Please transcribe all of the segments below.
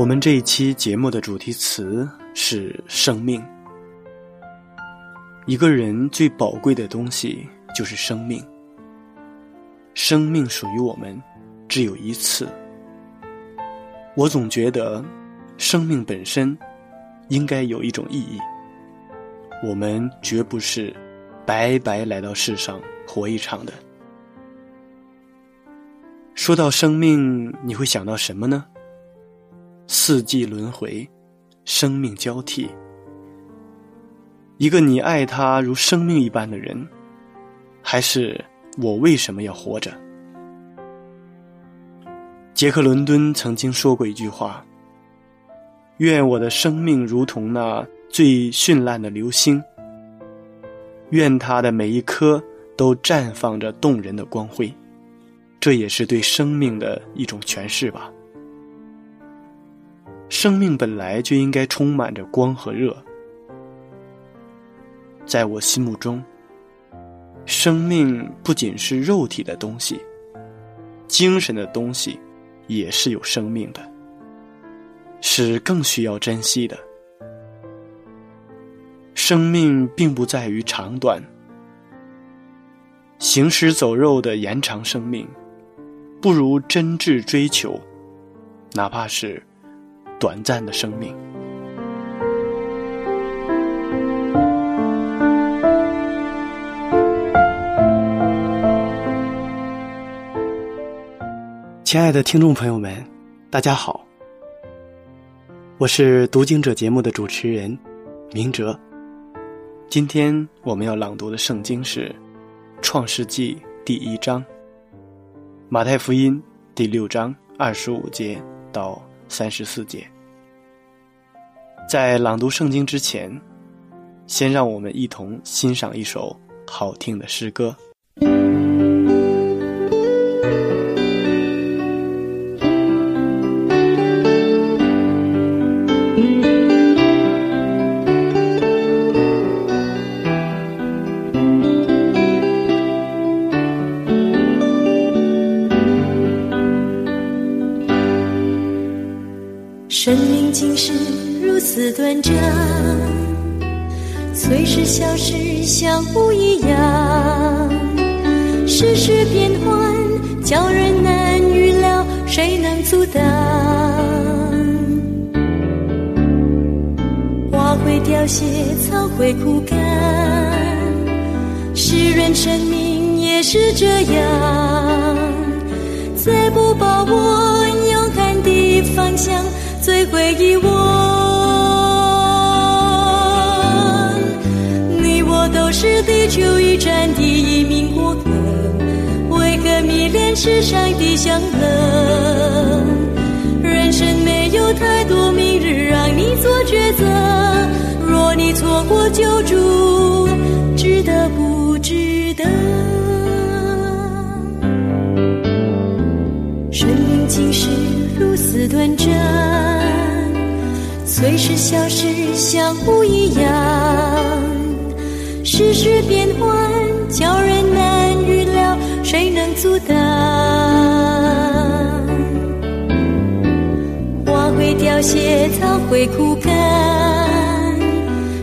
我们这一期节目的主题词是生命。一个人最宝贵的东西就是生命。生命属于我们，只有一次。我总觉得，生命本身应该有一种意义。我们绝不是白白来到世上活一场的。说到生命，你会想到什么呢？四季轮回，生命交替。一个你爱他如生命一般的人，还是我为什么要活着？杰克·伦敦曾经说过一句话：“愿我的生命如同那最绚烂的流星，愿它的每一颗都绽放着动人的光辉。”这也是对生命的一种诠释吧。生命本来就应该充满着光和热，在我心目中，生命不仅是肉体的东西，精神的东西也是有生命的，是更需要珍惜的。生命并不在于长短，行尸走肉的延长生命，不如真挚追求，哪怕是。短暂的生命，亲爱的听众朋友们，大家好，我是读经者节目的主持人明哲。今天我们要朗读的圣经是《创世纪》第一章，《马太福音》第六章二十五节到。三十四节，在朗读圣经之前，先让我们一同欣赏一首好听的诗歌。是，像雾一样。世事变幻，叫人难预料，谁能阻挡？花会凋谢，草会枯干，诗人生命也是这样。再不把握勇敢的方向，最会遗忘。是地球一站的一名过客，为何迷恋世上的享乐？人生没有太多明日让你做抉择，若你错过救助，值得不值得？生命竟是如此短暂，随时消失，像雾一样。世事变幻，叫人难预料，谁能阻挡？花会凋谢，草会枯干，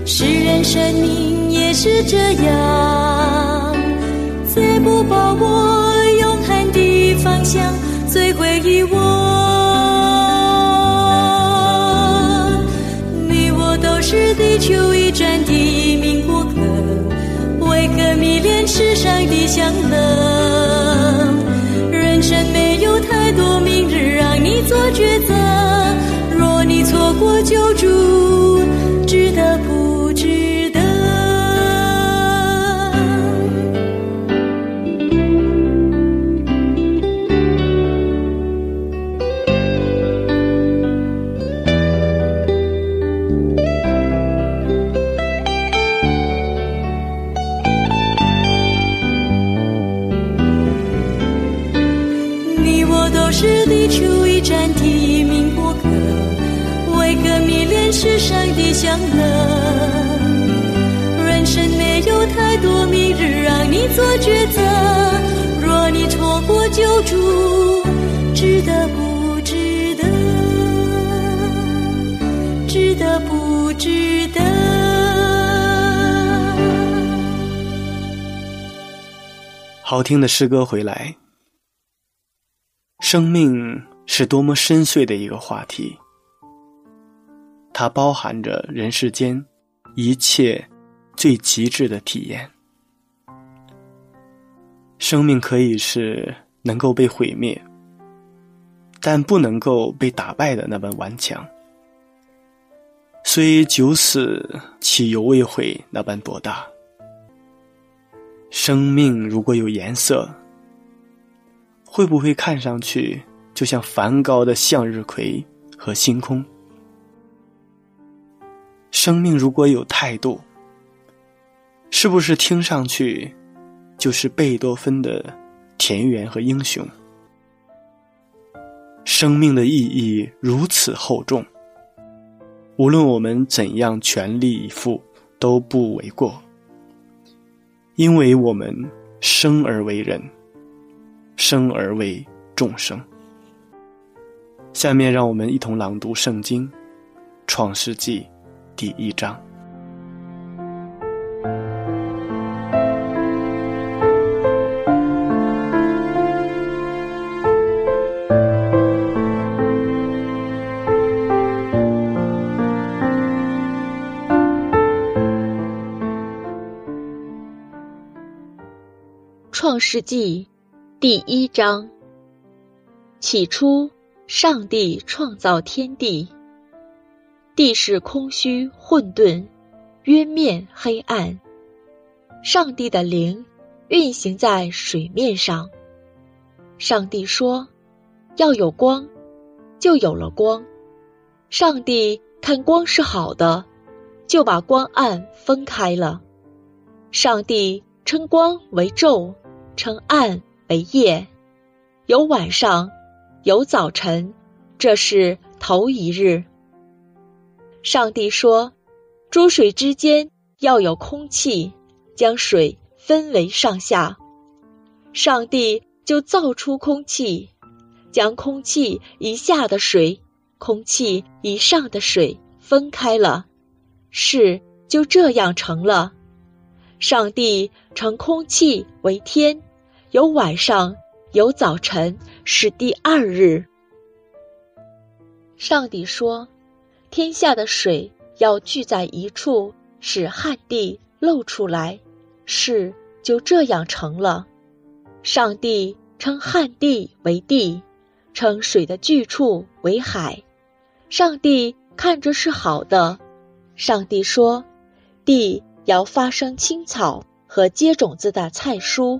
世人生命也是这样。再不把握勇想摧毁遗忘。为何迷恋世上的香乐？太多明日让你做抉择，若你错过救助，值得不值得？值得不值得？好听的诗歌回来。生命是多么深邃的一个话题，它包含着人世间一切最极致的体验。生命可以是能够被毁灭，但不能够被打败的那般顽强。虽九死，其犹未悔那般博大。生命如果有颜色，会不会看上去就像梵高的向日葵和星空？生命如果有态度，是不是听上去就是贝多芬的田园和英雄？生命的意义如此厚重，无论我们怎样全力以赴都不为过，因为我们生而为人。生而为众生。下面让我们一同朗读圣经《创世纪》第一章。创世纪第一章：起初，上帝创造天地，地是空虚混沌，渊面黑暗。上帝的灵运行在水面上。上帝说：“要有光，就有了光。”上帝看光是好的，就把光暗分开了。上帝称光为昼，称暗为夜，有晚上，有早晨，这是头一日。上帝说：“诸水之间要有空气，将水分为上下。”上帝就造出空气，将空气以下的水、空气以上的水分开了，事就这样成了。上帝称空气为天。有晚上，有早晨，是第二日。上帝说：“天下的水要聚在一处，使旱地露出来。”事就这样成了。上帝称旱地为地，称水的聚处为海。上帝看着是好的。上帝说：“地要发生青草和结种子的菜蔬。”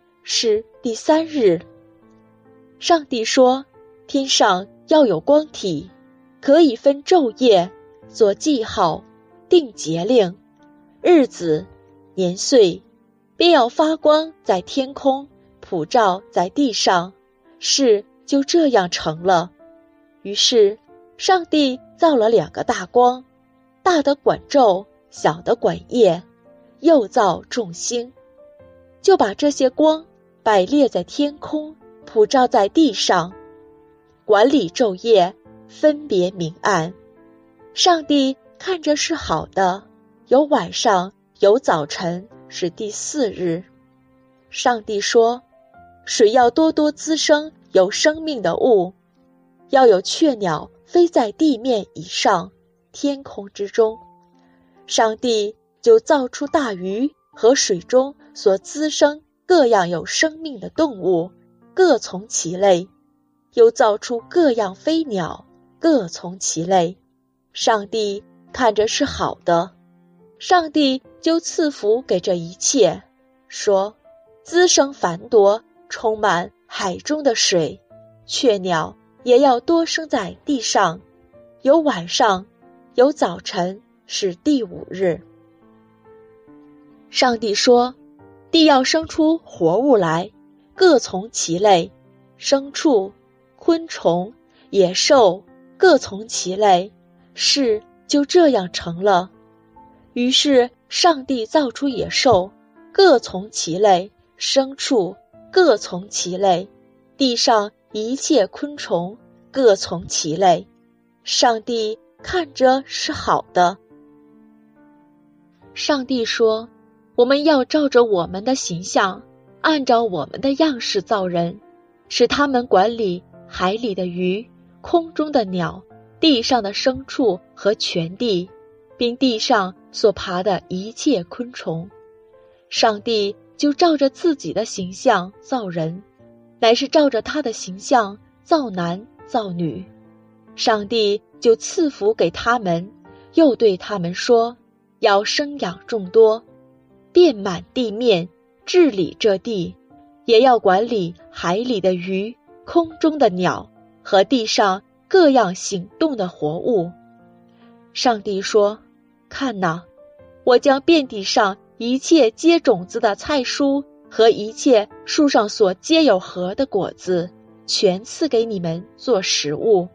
是第三日，上帝说：“天上要有光体，可以分昼夜，做记号，定节令，日子、年岁，便要发光在天空，普照在地上。事就这样成了。于是，上帝造了两个大光，大的管昼，小的管夜，又造众星，就把这些光摆列在天空，普照在地上，管理昼夜，分别明暗。上帝看着是好的，有晚上，有早晨，是第四日。上帝说：“水要多多滋生有生命的物，要有雀鸟飞在地面以上，天空之中。”上帝就造出大鱼和水中所滋生各样有生命的动物，各从其类；又造出各样飞鸟，各从其类。上帝看着是好的，上帝就赐福给这一切，说。滋生繁多，充满海中的水，雀鸟也要多生在地上。有晚上，有早晨，是第五日。上帝说：“地要生出活物来，各从其类，牲畜、昆虫、野兽各从其类。”事就这样成了。于是上帝造出野兽，各从其类。牲畜各从其类，地上一切昆虫各从其类。上帝看着是好的。上帝说：“我们要照着我们的形象，按照我们的样式造人，使他们管理海里的鱼、空中的鸟、地上的牲畜和全地，并地上所爬的一切昆虫。”上帝。就照着自己的形象造人，乃是照着他的形象造男造女。上帝就赐福给他们，又对他们说：“要生养众多，遍满地面，治理这地，也要管理海里的鱼、空中的鸟和地上各样行动的活物。”上帝说：“看哪，我将遍地上。”一切结种子的菜蔬和一切树上所结有核的果子，全赐给你们做食物。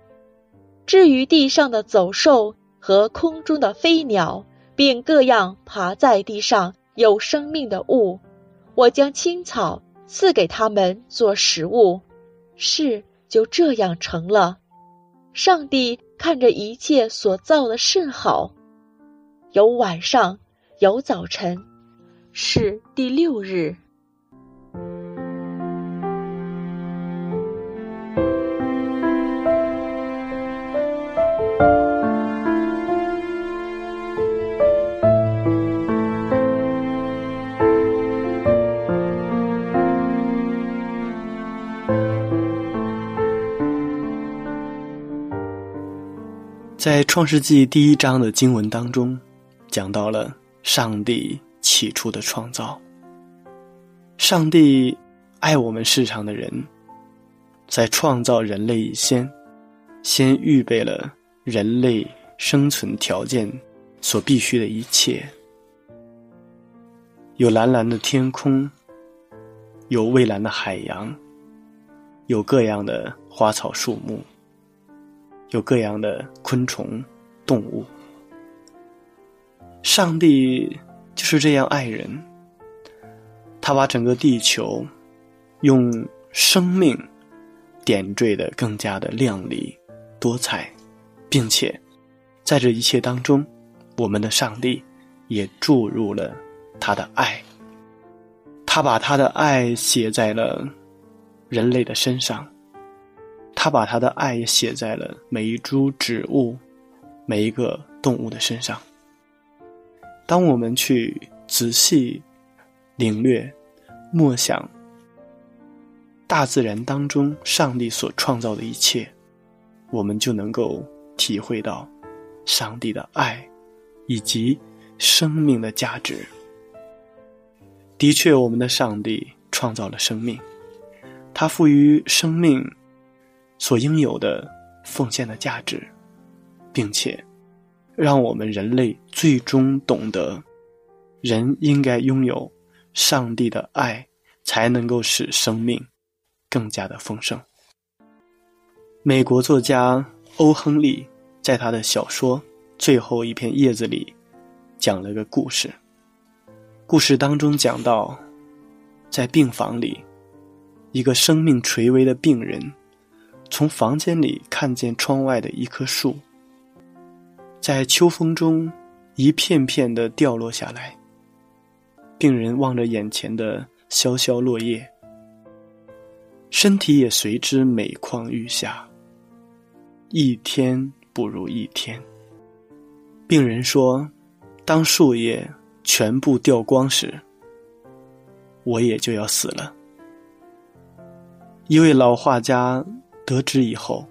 至于地上的走兽和空中的飞鸟，并各样爬在地上有生命的物，我将青草赐给他们做食物。事就这样成了。上帝看着一切所造的甚好，有晚上，有早晨。是第六日，在创世纪第一章的经文当中，讲到了上帝。起初的创造，上帝爱我们世上的人，在创造人类以前，先预备了人类生存条件所必须的一切，有蓝蓝的天空，有蔚蓝的海洋，有各样的花草树木，有各样的昆虫动物，上帝。就是这样爱人，他把整个地球用生命点缀的更加的亮丽多彩，并且在这一切当中，我们的上帝也注入了他的爱。他把他的爱写在了人类的身上，他把他的爱写在了每一株植物、每一个动物的身上。当我们去仔细领略、默想大自然当中上帝所创造的一切，我们就能够体会到上帝的爱以及生命的价值。的确，我们的上帝创造了生命，他赋予生命所应有的奉献的价值，并且。让我们人类最终懂得，人应该拥有上帝的爱，才能够使生命更加的丰盛。美国作家欧·亨利在他的小说《最后一片叶子》里讲了个故事。故事当中讲到，在病房里，一个生命垂危的病人从房间里看见窗外的一棵树，在秋风中一片片的掉落下来。病人望着眼前的萧萧落叶，身体也随之每况愈下，一天不如一天。病人说：“当树叶全部掉光时，我也就要死了。”一位老画家得知以后，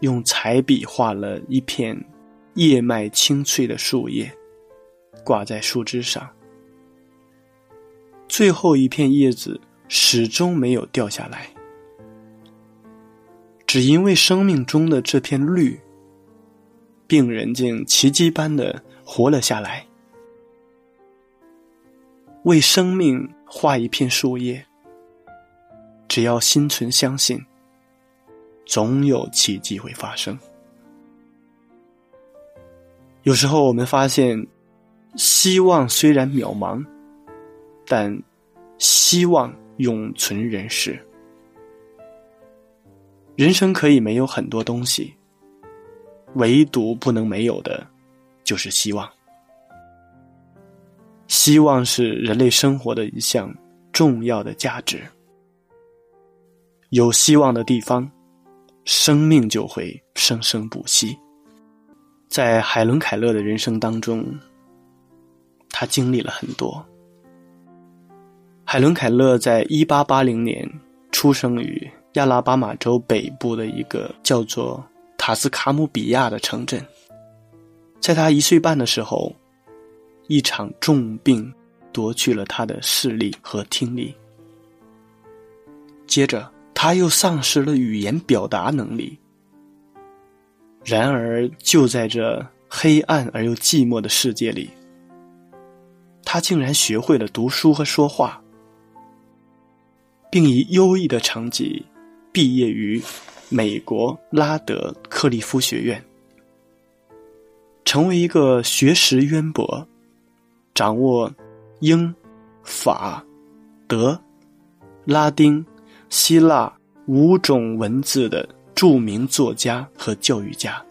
用彩笔画了一片叶脉青翠的树叶，挂在树枝上。最后一片叶子始终没有掉下来，只因为生命中的这片绿，病人竟奇迹般的活了下来。为生命画一片树叶，只要心存相信，总有奇迹会发生。有时候我们发现，希望虽然渺茫。但希望永存人世。人生可以没有很多东西，唯独不能没有的，就是希望。希望是人类生活的一项重要的价值。有希望的地方，生命就会生生不息。在海伦·凯勒的人生当中，他经历了很多。海伦·凯勒在一八八零年出生于亚拉巴马州北部的一个叫做塔斯卡姆比亚的城镇。在他一岁半的时候，一场重病夺去了他的视力和听力。接着，他又丧失了语言表达能力。然而，就在这黑暗而又寂寞的世界里，他竟然学会了读书和说话。并以优异的成绩毕业于美国拉德克利夫学院，成为一个学识渊博、掌握英、法、德、拉丁、希腊五种文字的著名作家和教育家。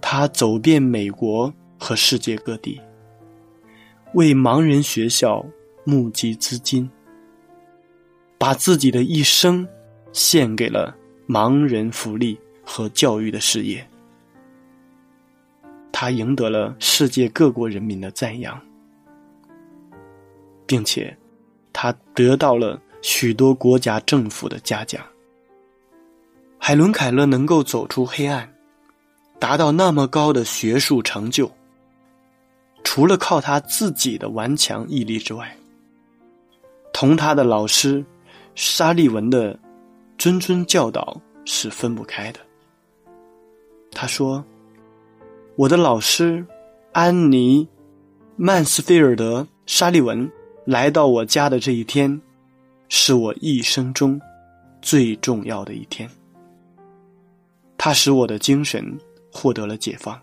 他走遍美国和世界各地，为盲人学校募集资金。把自己的一生献给了盲人福利和教育的事业，他赢得了世界各国人民的赞扬，并且他得到了许多国家政府的嘉奖。海伦·凯勒能够走出黑暗，达到那么高的学术成就，除了靠他自己的顽强毅力之外，同他的老师。沙利文的谆谆教导是分不开的。他说：“我的老师安妮·曼斯菲尔德·沙利文来到我家的这一天，是我一生中最重要的一天。他使我的精神获得了解放。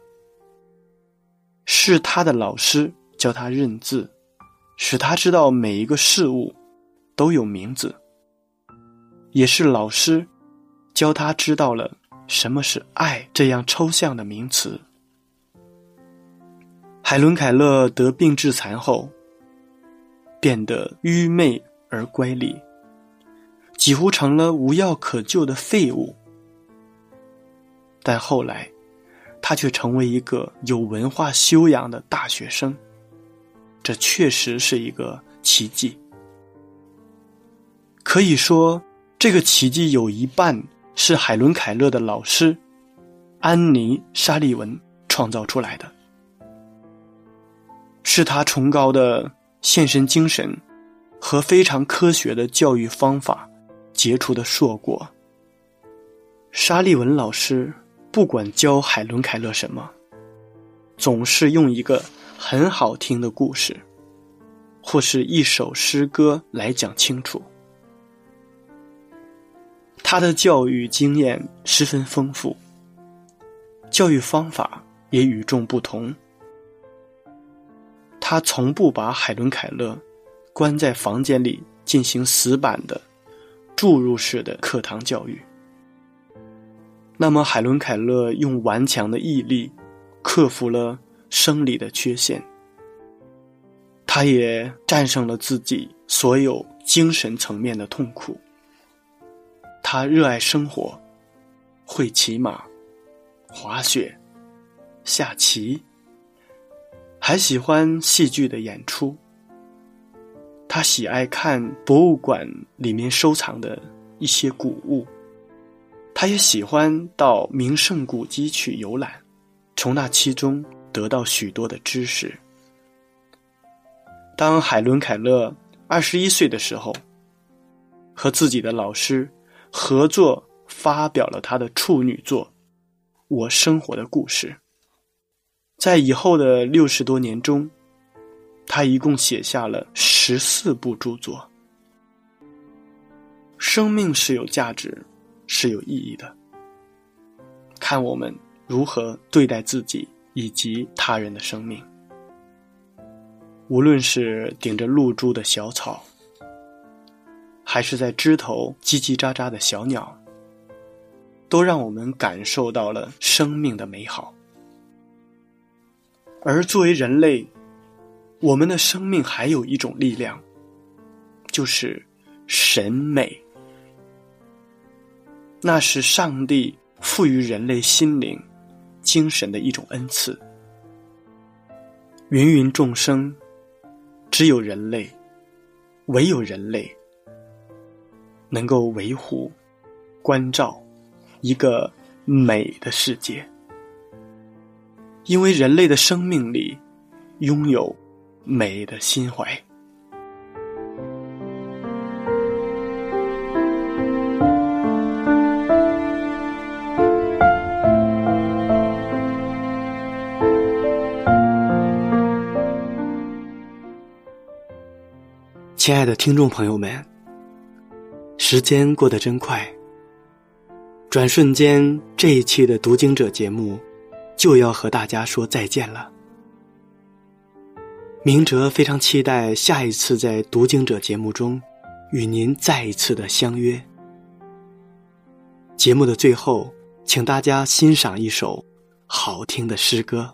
是他的老师教他认字，使他知道每一个事物都有名字。”也是老师教他知道了什么是爱这样抽象的名词。海伦·凯勒得病致残后，变得愚昧而乖戾，几乎成了无药可救的废物。但后来，他却成为一个有文化修养的大学生，这确实是一个奇迹。可以说。这个奇迹有一半是海伦·凯勒的老师安妮·沙利文创造出来的，是他崇高的献身精神和非常科学的教育方法结出的硕果。沙利文老师不管教海伦·凯勒什么，总是用一个很好听的故事，或是一首诗歌来讲清楚。他的教育经验十分丰富，教育方法也与众不同。他从不把海伦·凯勒关在房间里进行死板的注入式的课堂教育。那么，海伦·凯勒用顽强的毅力克服了生理的缺陷，他也战胜了自己所有精神层面的痛苦。他热爱生活，会骑马、滑雪、下棋，还喜欢戏剧的演出。他喜爱看博物馆里面收藏的一些古物，他也喜欢到名胜古迹去游览，从那其中得到许多的知识。当海伦·凯勒二十一岁的时候，和自己的老师。合作发表了他的处女作《我生活的故事》。在以后的六十多年中，他一共写下了十四部著作。生命是有价值、是有意义的，看我们如何对待自己以及他人的生命。无论是顶着露珠的小草。还是在枝头叽叽喳喳的小鸟，都让我们感受到了生命的美好。而作为人类，我们的生命还有一种力量，就是审美。那是上帝赋予人类心灵、精神的一种恩赐。芸芸众生，只有人类，唯有人类。能够维护、关照一个美的世界，因为人类的生命里拥有美的心怀。亲爱的听众朋友们。时间过得真快，转瞬间，这一期的读经者节目就要和大家说再见了。明哲非常期待下一次在读经者节目中与您再一次的相约。节目的最后，请大家欣赏一首好听的诗歌。